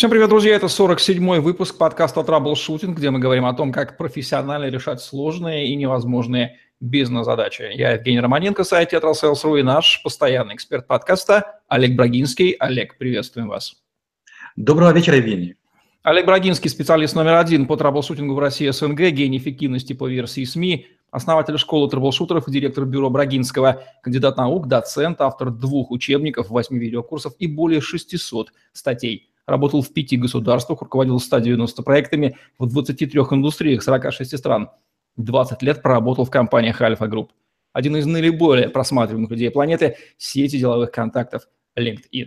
Всем привет, друзья! Это 47-й выпуск подкаста «Траблшутинг», где мы говорим о том, как профессионально решать сложные и невозможные бизнес-задачи. Я Евгений Романенко, сайт «Тетрасейлс.ру» и наш постоянный эксперт подкаста Олег Брагинский. Олег, приветствуем вас. Доброго вечера, Евгений. Олег Брагинский, специалист номер один по траблшутингу в России СНГ, гений эффективности по версии СМИ, основатель школы траблшутеров и директор бюро Брагинского, кандидат наук, доцент, автор двух учебников, восьми видеокурсов и более 600 статей – работал в пяти государствах, руководил 190 проектами в 23 индустриях 46 стран. 20 лет проработал в компаниях Альфа Групп. Один из наиболее просматриваемых людей планеты – сети деловых контактов LinkedIn.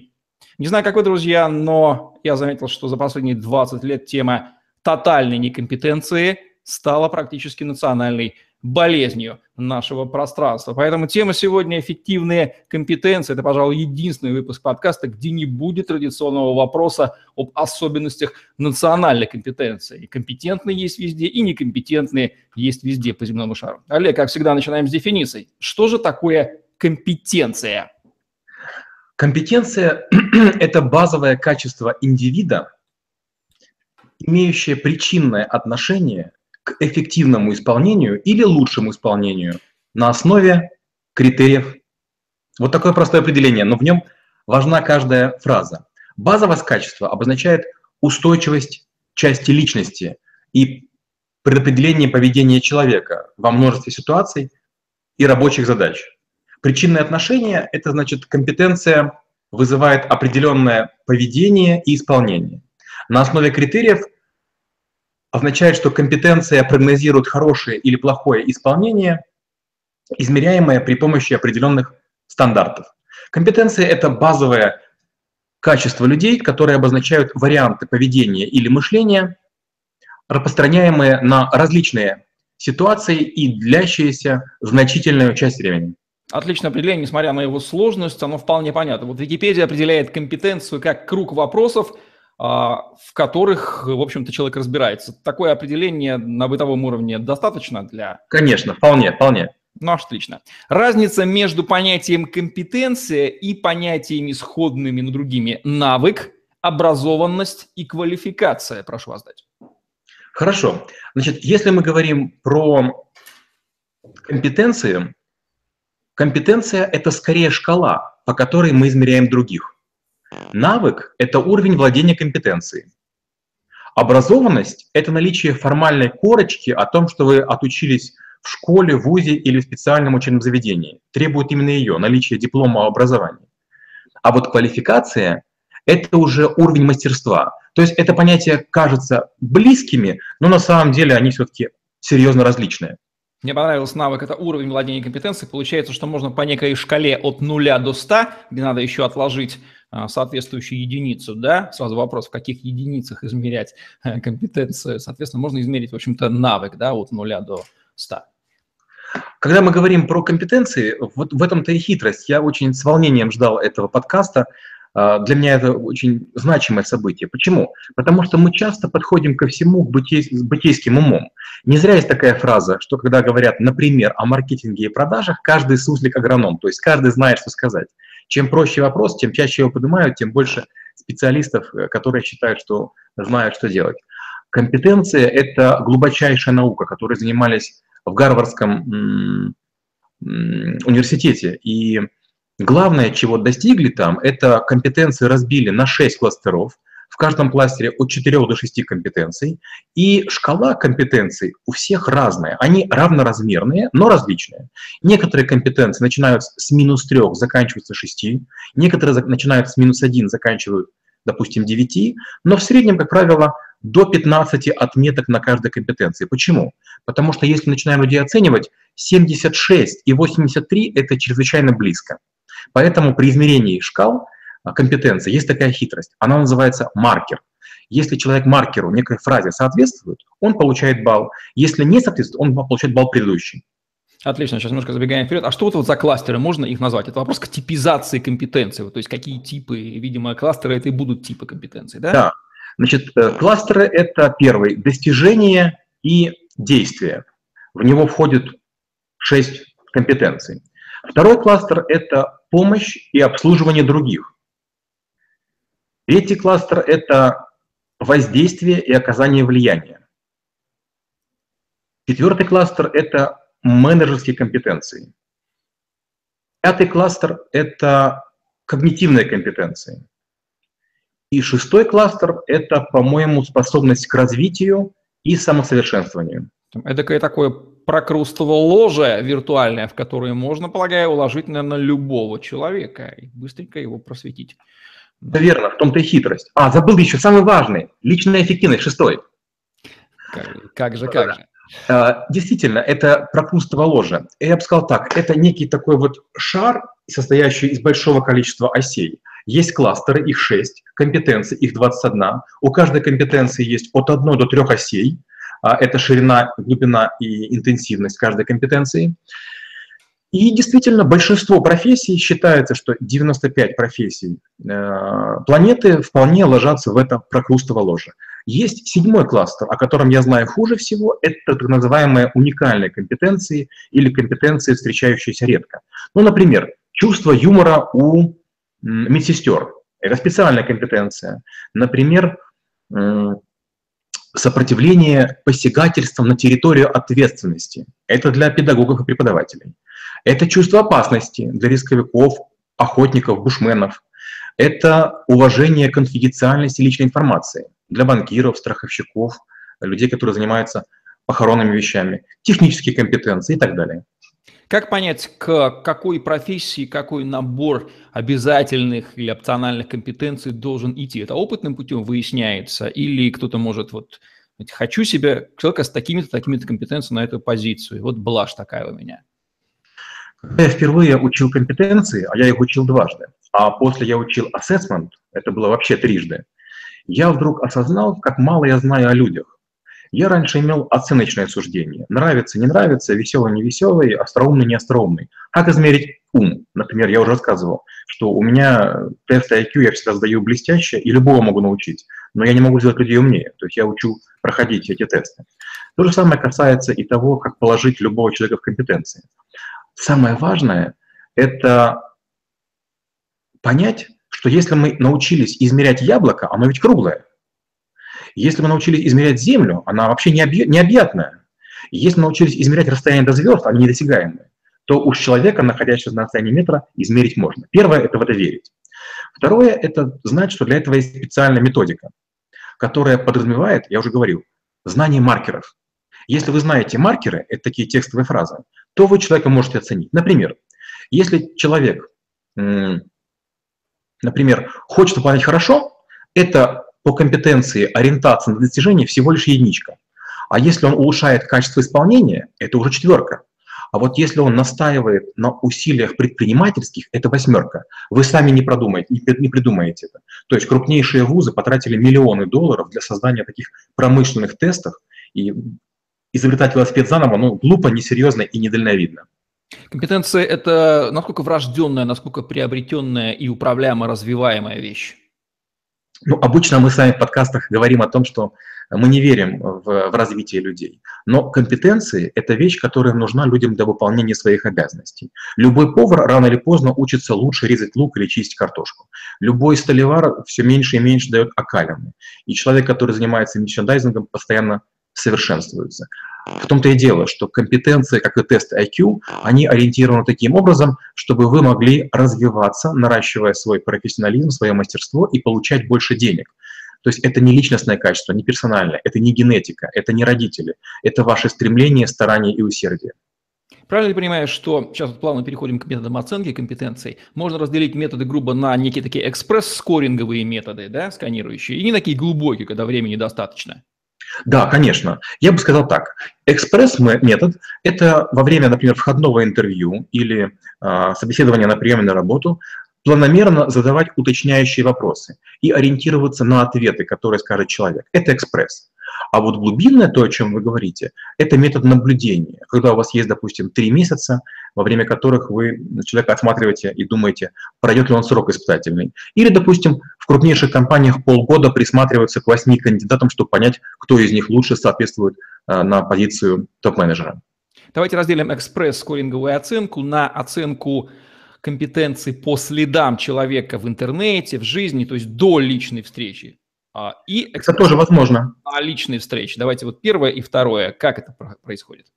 Не знаю, как вы, друзья, но я заметил, что за последние 20 лет тема тотальной некомпетенции стала практически национальной болезнью нашего пространства. Поэтому тема сегодня «Эффективные компетенции». Это, пожалуй, единственный выпуск подкаста, где не будет традиционного вопроса об особенностях национальной компетенции. И компетентные есть везде, и некомпетентные есть везде по земному шару. Олег, как всегда, начинаем с дефиниций. Что же такое компетенция? Компетенция – это базовое качество индивида, имеющее причинное отношение к эффективному исполнению или лучшему исполнению на основе критериев. Вот такое простое определение, но в нем важна каждая фраза. Базовость качества обозначает устойчивость части личности и предопределение поведения человека во множестве ситуаций и рабочих задач. Причинное отношение – это значит компетенция вызывает определенное поведение и исполнение. На основе критериев означает, что компетенция прогнозирует хорошее или плохое исполнение, измеряемое при помощи определенных стандартов. Компетенция – это базовое качество людей, которые обозначают варианты поведения или мышления, распространяемые на различные ситуации и длящиеся значительную часть времени. Отличное определение, несмотря на его сложность, оно вполне понятно. Вот Википедия определяет компетенцию как круг вопросов – в которых, в общем-то, человек разбирается. Такое определение на бытовом уровне достаточно для... Конечно, вполне, вполне. Ну, отлично. Разница между понятием компетенция и понятиями сходными, но другими навык, образованность и квалификация. Прошу вас дать. Хорошо. Значит, если мы говорим про компетенции, компетенция – это скорее шкала, по которой мы измеряем других. Навык – это уровень владения компетенцией. Образованность – это наличие формальной корочки о том, что вы отучились в школе, вузе или в специальном учебном заведении. Требует именно ее, наличие диплома о образовании. А вот квалификация – это уже уровень мастерства. То есть это понятие кажется близкими, но на самом деле они все-таки серьезно различные. Мне понравился навык, это уровень владения компетенцией. Получается, что можно по некой шкале от 0 до 100, где надо еще отложить соответствующую единицу, да, сразу вопрос, в каких единицах измерять э, компетенцию, соответственно, можно измерить, в общем-то, навык, да, от 0 до 100. Когда мы говорим про компетенции, вот в этом-то и хитрость. Я очень с волнением ждал этого подкаста, а, для меня это очень значимое событие. Почему? Потому что мы часто подходим ко всему с бытейским умом. Не зря есть такая фраза, что когда говорят, например, о маркетинге и продажах, каждый суслик агроном, то есть каждый знает, что сказать. Чем проще вопрос, тем чаще его поднимают, тем больше специалистов, э, которые считают, что знают, что делать. Компетенция – это глубочайшая наука, которой занимались в Гарвардском университете. И Главное, чего достигли там, это компетенции разбили на 6 кластеров, в каждом кластере от 4 до 6 компетенций, и шкала компетенций у всех разная. Они равноразмерные, но различные. Некоторые компетенции начинают с минус 3, заканчиваются 6, некоторые начинают с минус 1, заканчивают, допустим, 9, но в среднем, как правило, до 15 отметок на каждой компетенции. Почему? Потому что если начинаем людей оценивать, 76 и 83 – это чрезвычайно близко. Поэтому при измерении шкал компетенции есть такая хитрость. Она называется маркер. Если человек маркеру некой фразе соответствует, он получает балл. Если не соответствует, он получает балл предыдущий. Отлично, сейчас немножко забегаем вперед. А что вот, вот за кластеры, можно их назвать? Это вопрос к типизации компетенции, то есть какие типы, видимо, кластеры это и будут типы компетенций, да? Да. Значит, э, кластеры – это первый – достижение и действие. В него входит шесть компетенций. Второй кластер – это помощь и обслуживание других. Третий кластер – это воздействие и оказание влияния. Четвертый кластер – это менеджерские компетенции. Пятый кластер – это когнитивные компетенции. И шестой кластер – это, по-моему, способность к развитию и самосовершенствованию. Это такое прокрустово ложе виртуальное, в которое можно, полагаю, уложить, наверное, любого человека и быстренько его просветить. Верно, в том-то и хитрость. А, забыл еще самый важный – личная эффективность, шестой. Как, как же, как же. А, действительно, это прокрустово ложе. Я бы сказал так, это некий такой вот шар, состоящий из большого количества осей. Есть кластеры, их 6, компетенции, их 21. У каждой компетенции есть от 1 до 3 осей. А, это ширина, глубина и интенсивность каждой компетенции. И действительно, большинство профессий считается, что 95 профессий э, планеты вполне ложатся в это прокрустово ложе. Есть седьмой кластер, о котором я знаю хуже всего, это так называемые уникальные компетенции или компетенции, встречающиеся редко. Ну, например, чувство юмора у медсестер. Это специальная компетенция. Например, сопротивление посягательствам на территорию ответственности. Это для педагогов и преподавателей. Это чувство опасности для рисковиков, охотников, бушменов. Это уважение конфиденциальности личной информации для банкиров, страховщиков, людей, которые занимаются похоронными вещами, технические компетенции и так далее. Как понять, к какой профессии, какой набор обязательных или опциональных компетенций должен идти? Это опытным путем выясняется или кто-то может вот хочу себе человека с такими-то, такими-то компетенциями на эту позицию. Вот блажь такая у меня. Когда я впервые учил компетенции, а я их учил дважды, а после я учил assessment, это было вообще трижды, я вдруг осознал, как мало я знаю о людях. Я раньше имел оценочное суждение. Нравится, не нравится, веселый, не веселый, остроумный, не остроумный. Как измерить ум? Например, я уже рассказывал, что у меня тесты IQ я всегда сдаю блестяще, и любого могу научить, но я не могу сделать людей умнее. То есть я учу проходить эти тесты. То же самое касается и того, как положить любого человека в компетенции. Самое важное – это понять, что если мы научились измерять яблоко, оно ведь круглое. Если мы научились измерять Землю, она вообще необъятная. Если мы научились измерять расстояние до звезд, они недосягаемые, то уж человека, находящегося на расстоянии метра, измерить можно. Первое – это в это верить. Второе – это знать, что для этого есть специальная методика, которая подразумевает, я уже говорил, знание маркеров. Если вы знаете маркеры, это такие текстовые фразы, то вы человека можете оценить. Например, если человек, например, хочет выполнять хорошо, это по компетенции ориентация на достижение всего лишь единичка. А если он улучшает качество исполнения, это уже четверка. А вот если он настаивает на усилиях предпринимательских, это восьмерка. Вы сами не продумаете, не придумаете это. То есть крупнейшие вузы потратили миллионы долларов для создания таких промышленных тестов, и изобретать велосипед заново, ну, глупо, несерьезно и недальновидно. Компетенция – это насколько врожденная, насколько приобретенная и управляемо развиваемая вещь? Ну, обычно мы с вами в подкастах говорим о том, что мы не верим в, в развитие людей. Но компетенции – это вещь, которая нужна людям для выполнения своих обязанностей. Любой повар рано или поздно учится лучше резать лук или чистить картошку. Любой столевар все меньше и меньше дает окалины. И человек, который занимается мерчендайзингом, постоянно совершенствуются. В том-то и дело, что компетенции, как и тест IQ, они ориентированы таким образом, чтобы вы могли развиваться, наращивая свой профессионализм, свое мастерство и получать больше денег. То есть это не личностное качество, не персональное, это не генетика, это не родители, это ваше стремление, старание и усердие. Правильно ли понимаешь, что сейчас плавно переходим к методам оценки компетенций? Можно разделить методы грубо на некие такие экспресс-скоринговые методы, да, сканирующие, и не такие глубокие, когда времени достаточно. Да, конечно. Я бы сказал так. Экспресс-метод – это во время, например, входного интервью или э, собеседования на приеме на работу планомерно задавать уточняющие вопросы и ориентироваться на ответы, которые скажет человек. Это экспресс. А вот глубинное, то, о чем вы говорите, это метод наблюдения, когда у вас есть, допустим, три месяца, во время которых вы человека осматриваете и думаете, пройдет ли он срок испытательный. Или, допустим, в крупнейших компаниях полгода присматриваются к восьми кандидатам, чтобы понять, кто из них лучше соответствует э, на позицию топ-менеджера. Давайте разделим экспресс-скоринговую оценку на оценку компетенций по следам человека в интернете, в жизни, то есть до личной встречи а, и это тоже возможно. На личной встрече. Давайте вот первое и второе. Как это происходит?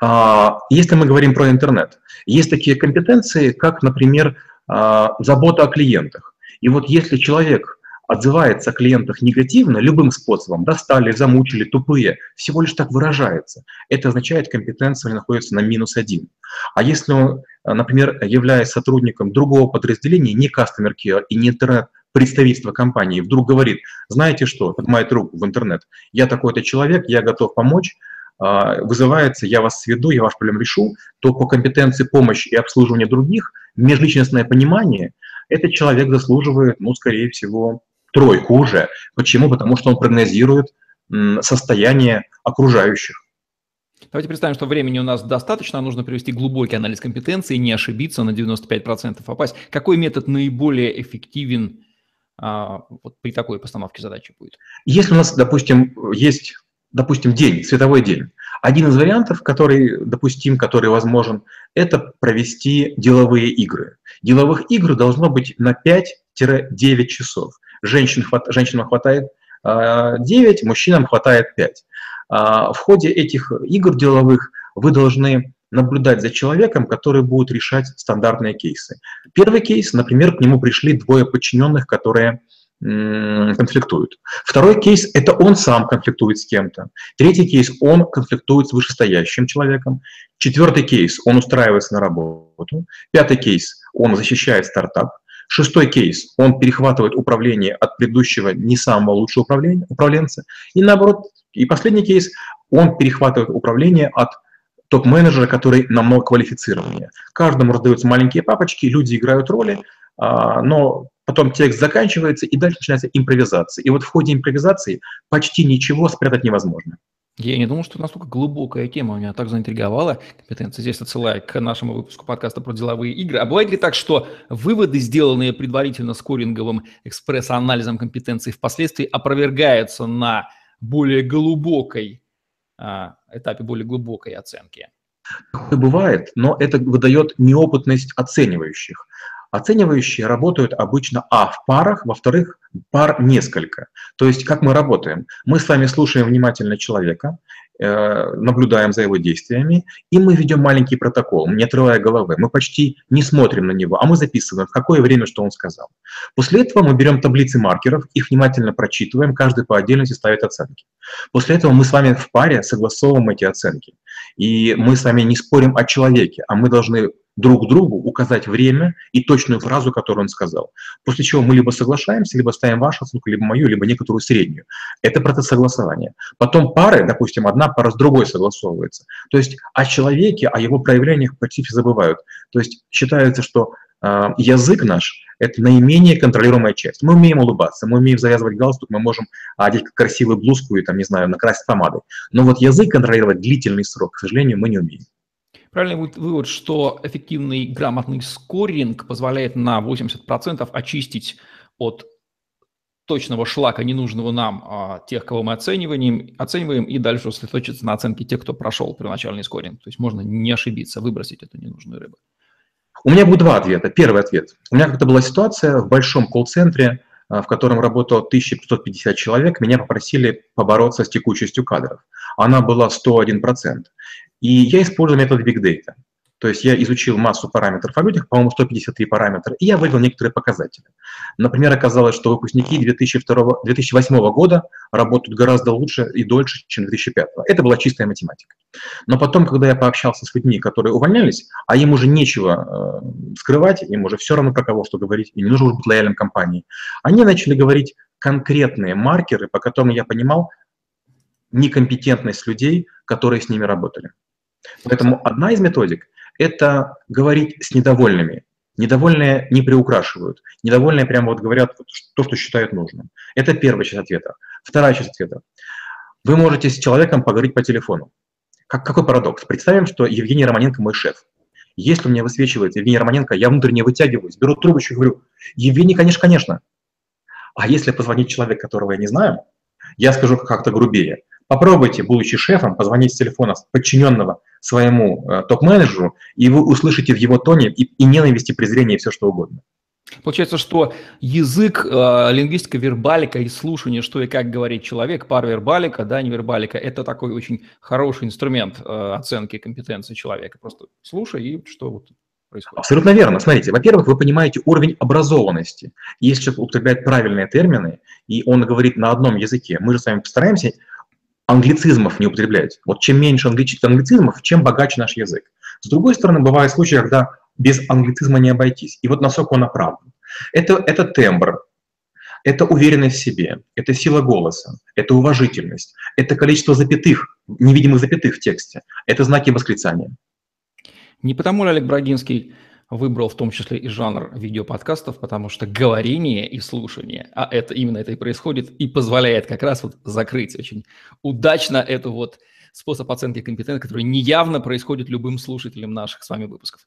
А, если мы говорим про интернет, есть такие компетенции, как, например, а, забота о клиентах. И вот если человек отзывается о клиентах негативно, любым способом, достали, замучили, тупые, всего лишь так выражается, это означает, компетенция находится на минус один. А если он, например, являясь сотрудником другого подразделения, не Customer Care и не интернет представительство компании, вдруг говорит, знаете что, поднимает руку в интернет, я такой-то человек, я готов помочь, вызывается, я вас сведу, я ваш проблем решу, то по компетенции помощи и обслуживания других, межличностное понимание, этот человек заслуживает, ну, скорее всего, тройку уже. Почему? Потому что он прогнозирует состояние окружающих. Давайте представим, что времени у нас достаточно, нужно провести глубокий анализ компетенции, не ошибиться на 95% попасть. Какой метод наиболее эффективен а, вот при такой постановке задачи будет? Если у нас, допустим, есть допустим, день, световой день. Один из вариантов, который допустим, который возможен, это провести деловые игры. Деловых игр должно быть на 5-9 часов. Женщин, женщинам хватает 9, а, мужчинам хватает 5. А, в ходе этих игр деловых вы должны наблюдать за человеком, который будет решать стандартные кейсы. Первый кейс, например, к нему пришли двое подчиненных, которые конфликтуют. Второй кейс – это он сам конфликтует с кем-то. Третий кейс – он конфликтует с вышестоящим человеком. Четвертый кейс – он устраивается на работу. Пятый кейс – он защищает стартап. Шестой кейс – он перехватывает управление от предыдущего не самого лучшего управленца. И наоборот, и последний кейс – он перехватывает управление от топ-менеджера, который намного квалифицированнее. Каждому раздаются маленькие папочки, люди играют роли, а, но потом текст заканчивается, и дальше начинается импровизация. И вот в ходе импровизации почти ничего спрятать невозможно. Я не думал, что настолько глубокая тема меня так заинтриговала. Компетенция здесь отсылаю к нашему выпуску подкаста про деловые игры. А бывает ли так, что выводы, сделанные предварительно скоринговым экспресс-анализом компетенций, впоследствии опровергаются на более глубокой а, этапе, более глубокой оценки? Такое бывает, но это выдает неопытность оценивающих. Оценивающие работают обычно, а, в парах, во-вторых, пар несколько. То есть как мы работаем? Мы с вами слушаем внимательно человека, э, наблюдаем за его действиями, и мы ведем маленький протокол, не отрывая головы. Мы почти не смотрим на него, а мы записываем, в какое время что он сказал. После этого мы берем таблицы маркеров, их внимательно прочитываем, каждый по отдельности ставит оценки. После этого мы с вами в паре согласовываем эти оценки. И мы с вами не спорим о человеке, а мы должны друг другу указать время и точную фразу, которую он сказал. После чего мы либо соглашаемся, либо ставим вашу оценку, либо мою, либо некоторую среднюю. Это процесс согласования. Потом пары, допустим, одна пара с другой согласовывается. То есть о человеке, о его проявлениях практически забывают. То есть считается, что э, язык наш – это наименее контролируемая часть. Мы умеем улыбаться, мы умеем завязывать галстук, мы можем одеть красивую блузку и, там, не знаю, накрасить помадой. Но вот язык контролировать длительный срок, к сожалению, мы не умеем. Правильный будет вывод, что эффективный грамотный скоринг позволяет на 80% очистить от точного шлака, ненужного нам, а, тех, кого мы оцениваем, оцениваем, и дальше сосредоточиться на оценке тех, кто прошел первоначальный скоринг. То есть можно не ошибиться, выбросить эту ненужную рыбу. У меня будет два ответа. Первый ответ. У меня как-то была ситуация в большом колл-центре, а, в котором работало 1550 человек, меня попросили побороться с текучестью кадров. Она была 101%. И я использую метод Big Data. То есть я изучил массу параметров о людях, по-моему, 153 параметра, и я вывел некоторые показатели. Например, оказалось, что выпускники 2002, 2008 года работают гораздо лучше и дольше, чем 2005. Это была чистая математика. Но потом, когда я пообщался с людьми, которые увольнялись, а им уже нечего э, скрывать, им уже все равно про кого что говорить, и не нужно уже быть лояльным компании, они начали говорить конкретные маркеры, по которым я понимал некомпетентность людей, которые с ними работали. Поэтому одна из методик – это говорить с недовольными. Недовольные не приукрашивают. Недовольные прямо вот говорят то, что считают нужным. Это первая часть ответа. Вторая часть ответа. Вы можете с человеком поговорить по телефону. Как, какой парадокс? Представим, что Евгений Романенко мой шеф. Если у меня высвечивается Евгений Романенко, я внутренне вытягиваюсь, беру трубочку и говорю, Евгений, конечно, конечно. А если позвонить человек, которого я не знаю, я скажу как-то грубее. Попробуйте, будучи шефом, позвонить с телефона подчиненного своему э, топ-менеджеру, и вы услышите в его тоне и, и ненависть, и презрение, и все что угодно. Получается, что язык, э, лингвистика, вербалика и слушание, что и как говорит человек, пар вербалика, да, невербалика, это такой очень хороший инструмент э, оценки компетенции человека. Просто слушай и что вот происходит. Абсолютно верно. Смотрите, во-первых, вы понимаете уровень образованности. Если человек употребляет правильные термины, и он говорит на одном языке, мы же с вами постараемся англицизмов не употреблять. Вот чем меньше англицизмов, чем богаче наш язык. С другой стороны, бывают случаи, когда без англицизма не обойтись. И вот насколько он оправдан. Это, это тембр, это уверенность в себе, это сила голоса, это уважительность, это количество запятых, невидимых запятых в тексте, это знаки восклицания. Не потому ли Олег Брагинский выбрал в том числе и жанр видеоподкастов, потому что говорение и слушание, а это именно это и происходит, и позволяет как раз вот закрыть очень удачно эту вот способ оценки компетенции, который неявно происходит любым слушателям наших с вами выпусков.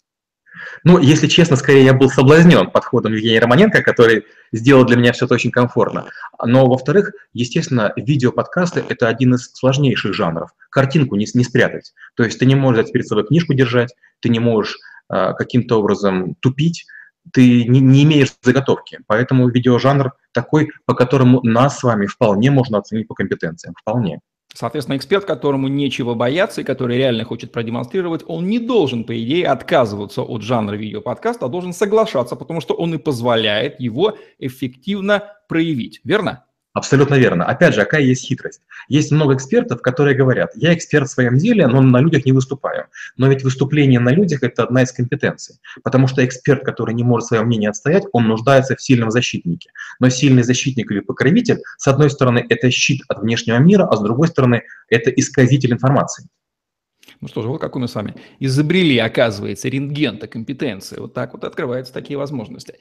Ну, если честно, скорее я был соблазнен подходом Евгения Романенко, который сделал для меня все это очень комфортно. Но, во-вторых, естественно, видеоподкасты – это один из сложнейших жанров. Картинку не, не спрятать. То есть ты не можешь перед собой книжку держать, ты не можешь э, каким-то образом тупить, ты не, не имеешь заготовки. Поэтому видеожанр такой, по которому нас с вами вполне можно оценить по компетенциям. Вполне. Соответственно, эксперт, которому нечего бояться и который реально хочет продемонстрировать, он не должен, по идее, отказываться от жанра видеоподкаста, а должен соглашаться, потому что он и позволяет его эффективно проявить. Верно? Абсолютно верно. Опять же, какая есть хитрость? Есть много экспертов, которые говорят, я эксперт в своем деле, но на людях не выступаю. Но ведь выступление на людях – это одна из компетенций. Потому что эксперт, который не может свое мнение отстоять, он нуждается в сильном защитнике. Но сильный защитник или покровитель, с одной стороны, это щит от внешнего мира, а с другой стороны, это исказитель информации. Ну что же, вот как мы с вами изобрели, оказывается, рентген-то компетенции. Вот так вот открываются такие возможности.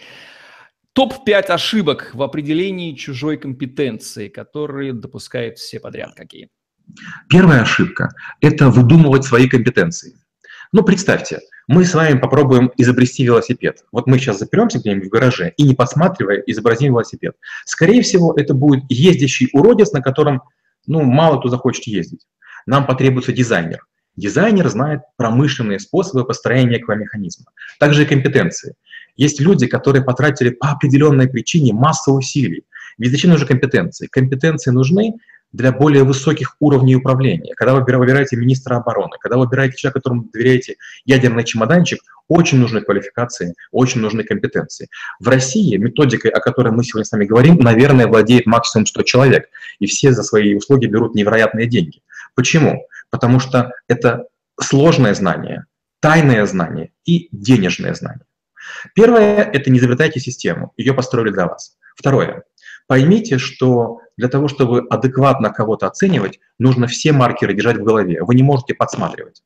Топ-5 ошибок в определении чужой компетенции, которые допускают все подряд. Какие? Первая ошибка – это выдумывать свои компетенции. Ну, представьте, мы с вами попробуем изобрести велосипед. Вот мы сейчас заперемся где-нибудь в гараже и, не посматривая, изобразим велосипед. Скорее всего, это будет ездящий уродец, на котором ну, мало кто захочет ездить. Нам потребуется дизайнер. Дизайнер знает промышленные способы построения этого. Также и компетенции. Есть люди, которые потратили по определенной причине массу усилий. Ведь зачем нужны компетенции? Компетенции нужны для более высоких уровней управления. Когда вы выбираете министра обороны, когда вы выбираете человека, которому доверяете ядерный чемоданчик, очень нужны квалификации, очень нужны компетенции. В России методикой, о которой мы сегодня с вами говорим, наверное, владеет максимум 100 человек, и все за свои услуги берут невероятные деньги. Почему? Потому что это сложное знание, тайное знание и денежное знание. Первое – это не изобретайте систему, ее построили для вас. Второе – поймите, что для того, чтобы адекватно кого-то оценивать, нужно все маркеры держать в голове, вы не можете подсматривать.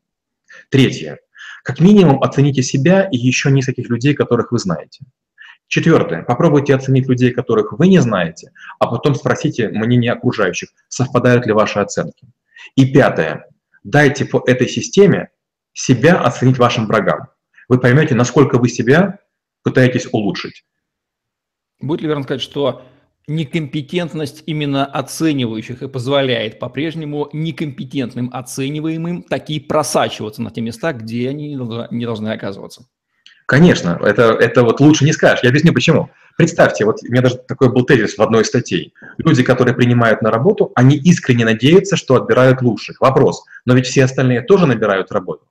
Третье – как минимум оцените себя и еще нескольких людей, которых вы знаете. Четвертое. Попробуйте оценить людей, которых вы не знаете, а потом спросите мнение окружающих, совпадают ли ваши оценки. И пятое. Дайте по этой системе себя оценить вашим врагам вы поймете, насколько вы себя пытаетесь улучшить. Будет ли верно сказать, что некомпетентность именно оценивающих и позволяет по-прежнему некомпетентным оцениваемым такие просачиваться на те места, где они не должны оказываться? Конечно, это, это вот лучше не скажешь. Я объясню почему. Представьте, вот у меня даже такой был тезис в одной из статей. Люди, которые принимают на работу, они искренне надеются, что отбирают лучших. Вопрос, но ведь все остальные тоже набирают работу.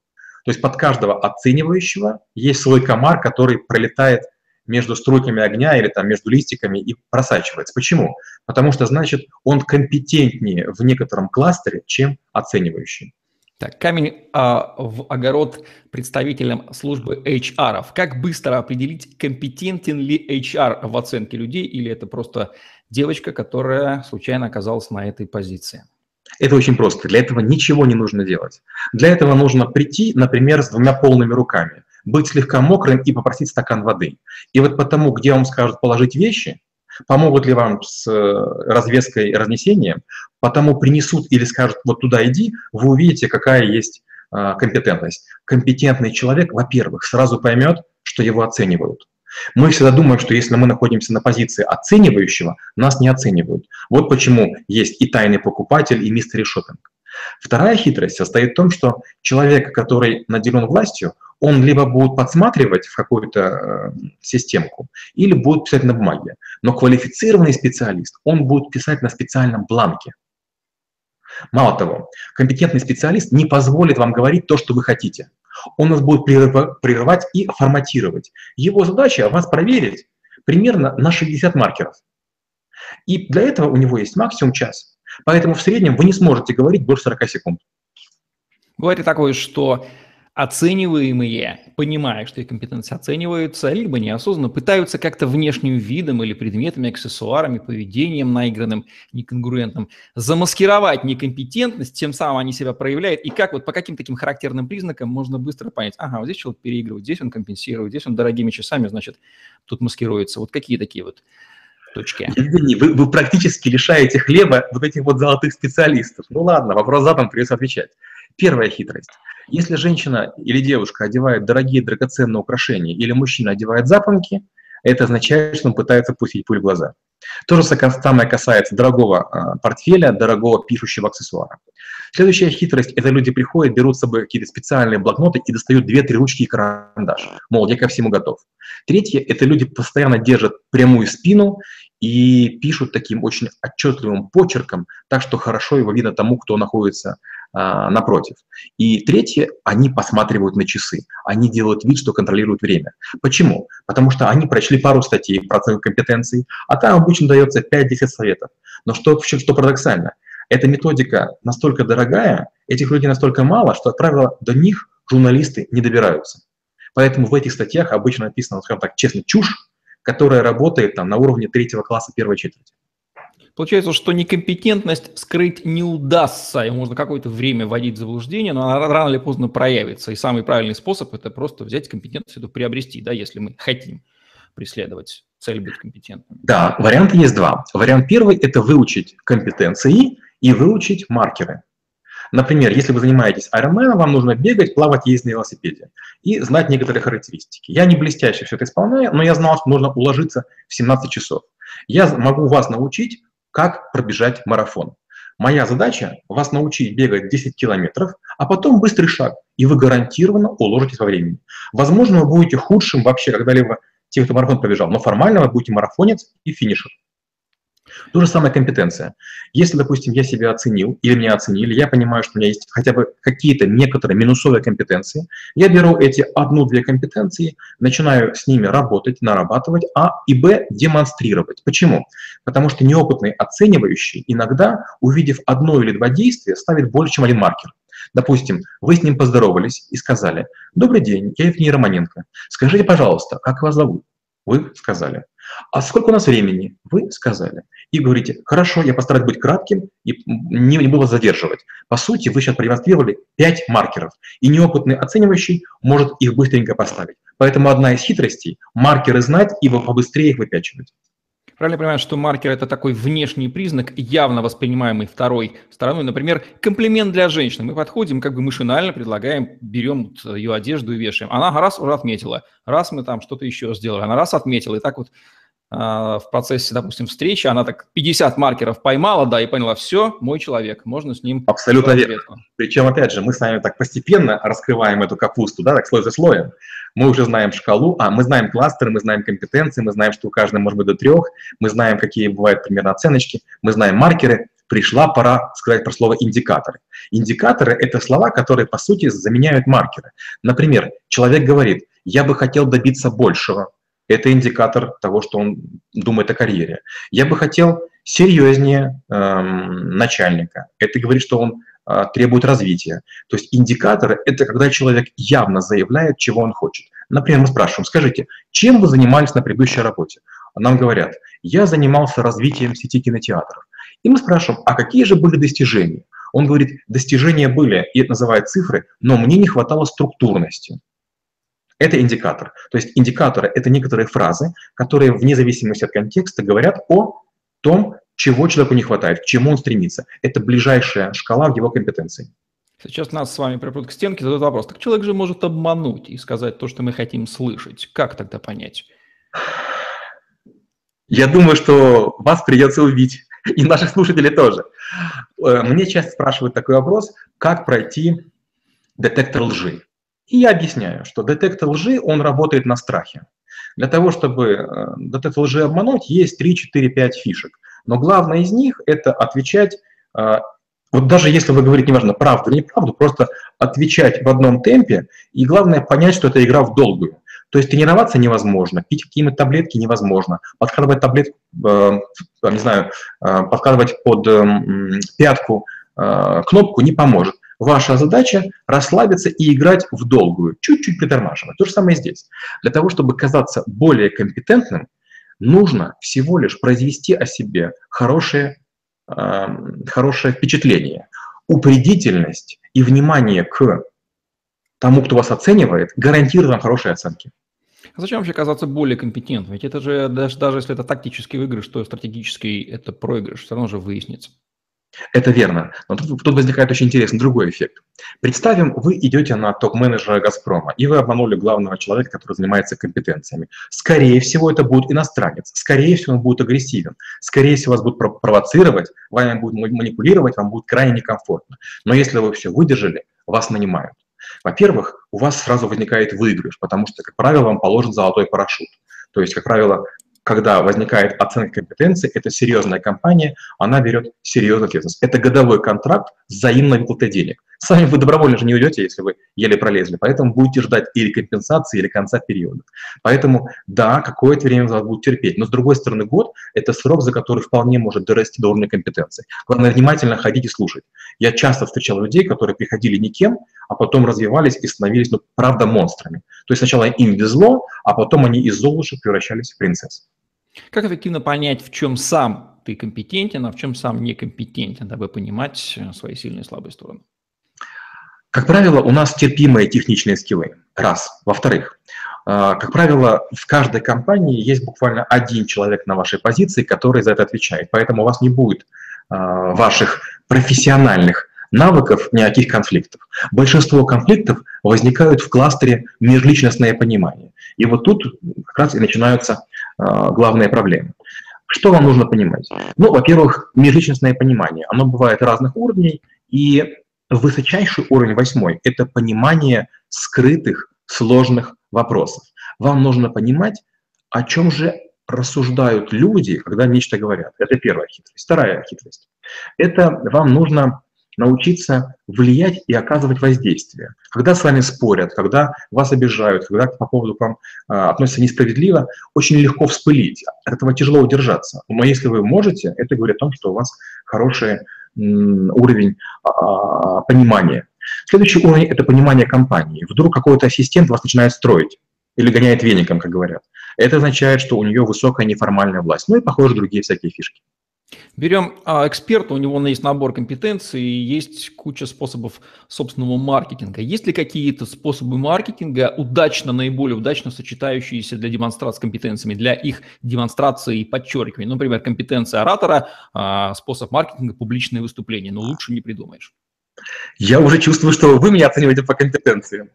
То есть под каждого оценивающего есть свой комар, который пролетает между струйками огня или там между листиками и просачивается. Почему? Потому что, значит, он компетентнее в некотором кластере, чем оценивающий. Так, камень а, в огород представителям службы HR. Как быстро определить, компетентен ли HR в оценке людей, или это просто девочка, которая случайно оказалась на этой позиции? Это очень просто. Для этого ничего не нужно делать. Для этого нужно прийти, например, с двумя полными руками, быть слегка мокрым и попросить стакан воды. И вот потому, где вам скажут положить вещи, помогут ли вам с э, развеской и разнесением, потому принесут или скажут вот туда иди, вы увидите, какая есть а, компетентность. Компетентный человек, во-первых, сразу поймет, что его оценивают. Мы всегда думаем, что если мы находимся на позиции оценивающего, нас не оценивают. Вот почему есть и тайный покупатель, и мистери шопинг. Вторая хитрость состоит в том, что человек, который наделен властью, он либо будет подсматривать в какую-то э, системку, или будет писать на бумаге. Но квалифицированный специалист, он будет писать на специальном бланке. Мало того, компетентный специалист не позволит вам говорить то, что вы хотите. Он нас будет прерывать и форматировать. Его задача вас проверить примерно на 60 маркеров. И для этого у него есть максимум час. Поэтому в среднем вы не сможете говорить больше 40 секунд. Бывает и такое, что оцениваемые, понимая, что их компетенции оцениваются, либо неосознанно пытаются как-то внешним видом или предметами, аксессуарами, поведением наигранным, неконгруентным замаскировать некомпетентность, тем самым они себя проявляют. И как вот по каким таким характерным признакам можно быстро понять, ага, вот здесь человек переигрывает, здесь он компенсирует, здесь он дорогими часами, значит, тут маскируется. Вот какие такие вот точки? Евгений, вы, вы практически лишаете хлеба вот этих вот золотых специалистов. Ну ладно, вопрос задан, придется отвечать. Первая хитрость. Если женщина или девушка одевает дорогие драгоценные украшения или мужчина одевает запонки, это означает, что он пытается пустить пуль в глаза. То же самое касается дорогого а, портфеля, дорогого пишущего аксессуара. Следующая хитрость – это люди приходят, берут с собой какие-то специальные блокноты и достают две-три ручки и карандаш. Мол, я ко всему готов. Третье – это люди постоянно держат прямую спину и пишут таким очень отчетливым почерком, так что хорошо его видно тому, кто находится напротив. И третье, они посматривают на часы, они делают вид, что контролируют время. Почему? Потому что они прочли пару статей про оценку компетенций, а там обычно дается 5-10 советов. Но что, что парадоксально, эта методика настолько дорогая, этих людей настолько мало, что, как правило, до них журналисты не добираются. Поэтому в этих статьях обычно написано, скажем так, честно, чушь, которая работает там, на уровне третьего класса первой четверти. Получается, что некомпетентность скрыть не удастся, и можно какое-то время вводить в заблуждение, но она рано или поздно проявится. И самый правильный способ – это просто взять компетентность, эту приобрести, да, если мы хотим преследовать цель быть компетентным. Да, варианты есть два. Вариант первый – это выучить компетенции и выучить маркеры. Например, если вы занимаетесь Ironman, вам нужно бегать, плавать, ездить на велосипеде и знать некоторые характеристики. Я не блестяще все это исполняю, но я знал, что нужно уложиться в 17 часов. Я могу вас научить, как пробежать марафон. Моя задача – вас научить бегать 10 километров, а потом быстрый шаг, и вы гарантированно уложитесь во времени. Возможно, вы будете худшим вообще когда-либо тех, кто марафон пробежал, но формально вы будете марафонец и финишер. То же самое компетенция. Если, допустим, я себя оценил или меня оценили, я понимаю, что у меня есть хотя бы какие-то некоторые минусовые компетенции, я беру эти одну-две компетенции, начинаю с ними работать, нарабатывать, а и б демонстрировать. Почему? Потому что неопытный оценивающий иногда, увидев одно или два действия, ставит больше, чем один маркер. Допустим, вы с ним поздоровались и сказали, «Добрый день, я Евгений Романенко. Скажите, пожалуйста, как вас зовут?» Вы сказали. А сколько у нас времени? Вы сказали. И говорите, хорошо, я постараюсь быть кратким и не, не буду вас задерживать. По сути, вы сейчас продемонстрировали 5 маркеров, и неопытный оценивающий может их быстренько поставить. Поэтому одна из хитростей – маркеры знать и побыстрее их выпячивать. Правильно понимаю, что маркер – это такой внешний признак, явно воспринимаемый второй стороной. Например, комплимент для женщины. Мы подходим, как бы машинально предлагаем, берем ее одежду и вешаем. Она раз уже отметила, раз мы там что-то еще сделали, она раз отметила. И так вот в процессе, допустим, встречи, она так 50 маркеров поймала, да, и поняла, все, мой человек, можно с ним... Абсолютно верно. Причем, опять же, мы с вами так постепенно раскрываем эту капусту, да, так слой за слоем. Мы уже знаем шкалу, а мы знаем кластеры, мы знаем компетенции, мы знаем, что у каждого может быть до трех, мы знаем, какие бывают примерно оценочки, мы знаем маркеры. Пришла пора сказать про слово индикаторы. Индикаторы – это слова, которые, по сути, заменяют маркеры. Например, человек говорит, я бы хотел добиться большего, это индикатор того, что он думает о карьере. Я бы хотел серьезнее эм, начальника. Это говорит, что он э, требует развития. То есть индикаторы – это когда человек явно заявляет, чего он хочет. Например, мы спрашиваем, скажите, чем вы занимались на предыдущей работе? Нам говорят, я занимался развитием сети кинотеатров. И мы спрашиваем, а какие же были достижения? Он говорит, достижения были, и это называют цифры, но мне не хватало структурности. Это индикатор. То есть индикаторы – это некоторые фразы, которые вне зависимости от контекста говорят о том, чего человеку не хватает, к чему он стремится. Это ближайшая шкала в его компетенции. Сейчас нас с вами припрут к стенке, задают вопрос. Так человек же может обмануть и сказать то, что мы хотим слышать. Как тогда понять? Я думаю, что вас придется убить. и наших слушателей тоже. Э, мне часто спрашивают такой вопрос, как пройти детектор лжи. И я объясняю, что детектор лжи, он работает на страхе. Для того, чтобы э, детектор лжи обмануть, есть 3, 4, 5 фишек. Но главное из них – это отвечать, э, вот даже если вы говорите, неважно, правду или неправду, просто отвечать в одном темпе, и главное понять, что это игра в долгую. То есть тренироваться невозможно, пить какие-нибудь таблетки невозможно, подкладывать таблетку, э, не знаю, э, подкладывать под э, пятку э, кнопку не поможет. Ваша задача расслабиться и играть в долгую, чуть-чуть притормаживать. То же самое здесь. Для того, чтобы казаться более компетентным, нужно всего лишь произвести о себе хорошее, э, хорошее впечатление. Упредительность и внимание к тому, кто вас оценивает, гарантирует хорошие оценки. А зачем вообще казаться более компетентным? Ведь это же, даже, даже если это тактический выигрыш, то стратегический это проигрыш, все равно же выяснится. Это верно. Но тут, тут возникает очень интересный другой эффект. Представим, вы идете на топ-менеджера «Газпрома», и вы обманули главного человека, который занимается компетенциями. Скорее всего, это будет иностранец. Скорее всего, он будет агрессивен. Скорее всего, вас будут провоцировать, вами будут манипулировать, вам будет крайне некомфортно. Но если вы все выдержали, вас нанимают. Во-первых, у вас сразу возникает выигрыш, потому что, как правило, вам положен золотой парашют. То есть, как правило, когда возникает оценка компетенции, это серьезная компания, она берет серьезную ответственность. Это годовой контракт с взаимной выплатой денег. Сами вы добровольно же не уйдете, если вы еле пролезли, поэтому будете ждать или компенсации, или конца периода. Поэтому, да, какое-то время вас будет терпеть, но с другой стороны, год – это срок, за который вполне может дорасти до уровня компетенции. Главное, внимательно ходить и слушать. Я часто встречал людей, которые приходили никем, а потом развивались и становились, ну, правда, монстрами. То есть сначала им везло, а потом они из золушек превращались в принцесс. Как эффективно понять, в чем сам ты компетентен, а в чем сам некомпетентен, дабы понимать э, свои сильные и слабые стороны? Как правило, у нас терпимые техничные скиллы. Раз. Во-вторых, э, как правило, в каждой компании есть буквально один человек на вашей позиции, который за это отвечает. Поэтому у вас не будет э, ваших профессиональных навыков никаких конфликтов. Большинство конфликтов возникают в кластере межличностное понимание. И вот тут как раз и начинаются главные проблемы. Что вам нужно понимать? Ну, во-первых, межличностное понимание. Оно бывает разных уровней, и высочайший уровень, восьмой, это понимание скрытых, сложных вопросов. Вам нужно понимать, о чем же рассуждают люди, когда нечто говорят. Это первая хитрость. Вторая хитрость. Это вам нужно научиться влиять и оказывать воздействие. Когда с вами спорят, когда вас обижают, когда по поводу к вам э, относятся несправедливо, очень легко вспылить. От этого тяжело удержаться. Но если вы можете, это говорит о том, что у вас хороший м, уровень э, понимания. Следующий уровень – это понимание компании. Вдруг какой-то ассистент вас начинает строить или гоняет веником, как говорят. Это означает, что у нее высокая неформальная власть. Ну и, похоже, другие всякие фишки. Берем а, эксперта, у него есть набор компетенций, есть куча способов собственного маркетинга. Есть ли какие-то способы маркетинга, удачно, наиболее удачно сочетающиеся для демонстрации компетенциями, для их демонстрации и подчеркивания? Например, компетенция оратора, а, способ маркетинга, публичное выступление. Но лучше не придумаешь. Я уже чувствую, что вы меня оцениваете по компетенциям.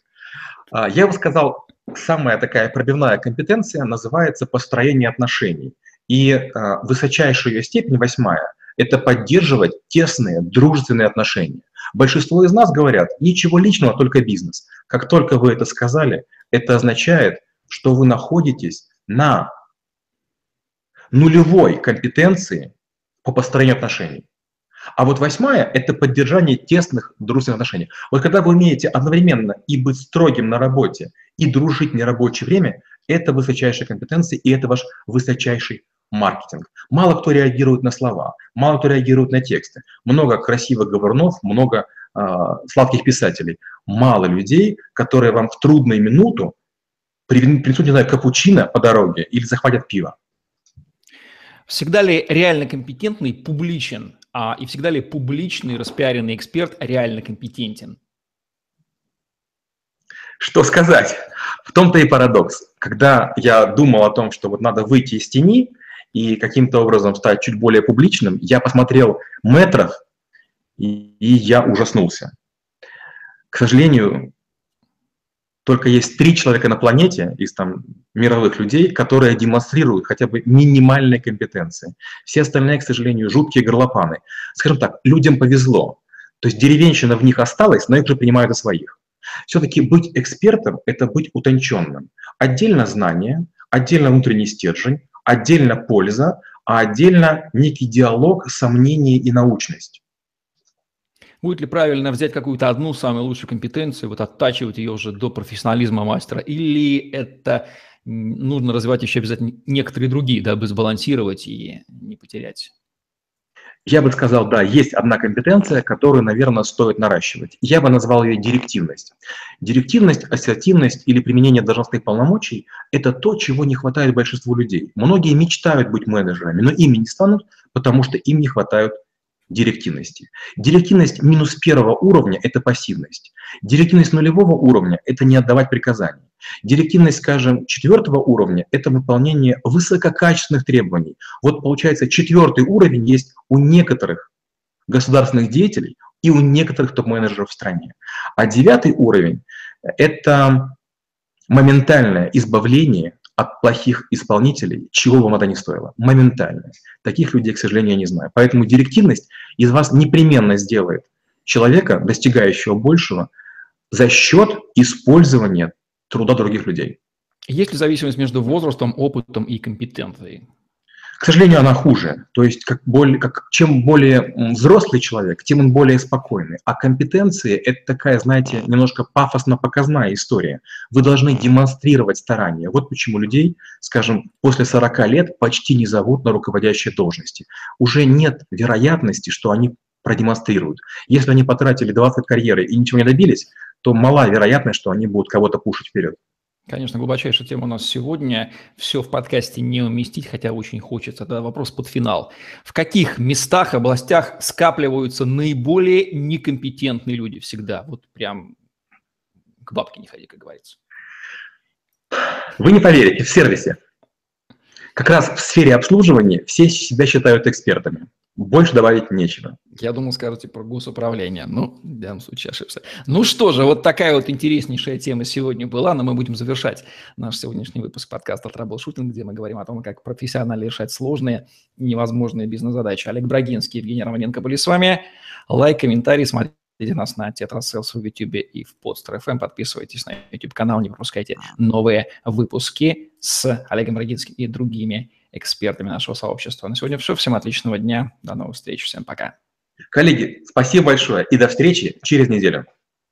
А, я бы сказал, самая такая пробивная компетенция называется построение отношений. И э, высочайшая ее степень, восьмая, это поддерживать тесные, дружественные отношения. Большинство из нас говорят, ничего личного, только бизнес. Как только вы это сказали, это означает, что вы находитесь на нулевой компетенции по построению отношений. А вот восьмая – это поддержание тесных дружественных отношений. Вот когда вы умеете одновременно и быть строгим на работе, и дружить в нерабочее время, это высочайшая компетенция, и это ваш высочайший маркетинг. Мало кто реагирует на слова, мало кто реагирует на тексты. Много красивых говорнов, много э, сладких писателей. Мало людей, которые вам в трудную минуту принесут, не знаю, капучино по дороге или захватят пиво. Всегда ли реально компетентный публичен, а, и всегда ли публичный распиаренный эксперт реально компетентен? Что сказать? В том-то и парадокс. Когда я думал о том, что вот надо выйти из тени, и каким-то образом стать чуть более публичным, я посмотрел метров, и, и я ужаснулся. К сожалению, только есть три человека на планете из там мировых людей, которые демонстрируют хотя бы минимальные компетенции. Все остальные, к сожалению, жуткие горлопаны. Скажем так, людям повезло. То есть деревенщина в них осталась, но их же принимают за своих. Все-таки быть экспертом – это быть утонченным. Отдельно знание, отдельно внутренний стержень, отдельно польза, а отдельно некий диалог, сомнение и научность. Будет ли правильно взять какую-то одну самую лучшую компетенцию, вот оттачивать ее уже до профессионализма мастера, или это нужно развивать еще обязательно некоторые другие, дабы сбалансировать и не потерять? Я бы сказал, да, есть одна компетенция, которую, наверное, стоит наращивать. Я бы назвал ее директивность. Директивность, ассертивность или применение должностных полномочий – это то, чего не хватает большинству людей. Многие мечтают быть менеджерами, но ими не станут, потому что им не хватает директивности. Директивность минус первого уровня – это пассивность. Директивность нулевого уровня – это не отдавать приказания. Директивность, скажем, четвертого уровня – это выполнение высококачественных требований. Вот получается, четвертый уровень есть у некоторых государственных деятелей и у некоторых топ-менеджеров в стране. А девятый уровень – это моментальное избавление от плохих исполнителей, чего вам это ни стоило. Моментально. Таких людей, к сожалению, я не знаю. Поэтому директивность из вас непременно сделает человека, достигающего большего, за счет использования труда других людей. Есть ли зависимость между возрастом, опытом и компетенцией? К сожалению, она хуже. То есть, как более, как, чем более взрослый человек, тем он более спокойный. А компетенции – это такая, знаете, немножко пафосно-показная история. Вы должны демонстрировать старания. Вот почему людей, скажем, после 40 лет почти не зовут на руководящие должности. Уже нет вероятности, что они продемонстрируют. Если они потратили 20 карьеры и ничего не добились, то мала вероятность, что они будут кого-то пушить вперед. Конечно, глубочайшая тема у нас сегодня. Все в подкасте не уместить, хотя очень хочется. Это вопрос под финал. В каких местах, областях скапливаются наиболее некомпетентные люди всегда? Вот прям к бабке не ходи, как говорится. Вы не поверите, в сервисе. Как раз в сфере обслуживания все себя считают экспертами. Больше добавить нечего. Я думал, скажете про госуправление. Ну, в данном случае ошибся. Ну что же, вот такая вот интереснейшая тема сегодня была, но мы будем завершать наш сегодняшний выпуск подкаста «Траблшутинг», где мы говорим о том, как профессионально решать сложные, невозможные бизнес-задачи. Олег Брагинский, Евгений Романенко были с вами. Лайк, комментарий, смотрите нас на Тетрасселс в YouTube и в Podster FM. Подписывайтесь на YouTube-канал, не пропускайте новые выпуски с Олегом Брагинским и другими экспертами нашего сообщества. На сегодня все. Всем отличного дня. До новых встреч. Всем пока. Коллеги, спасибо большое и до встречи через неделю.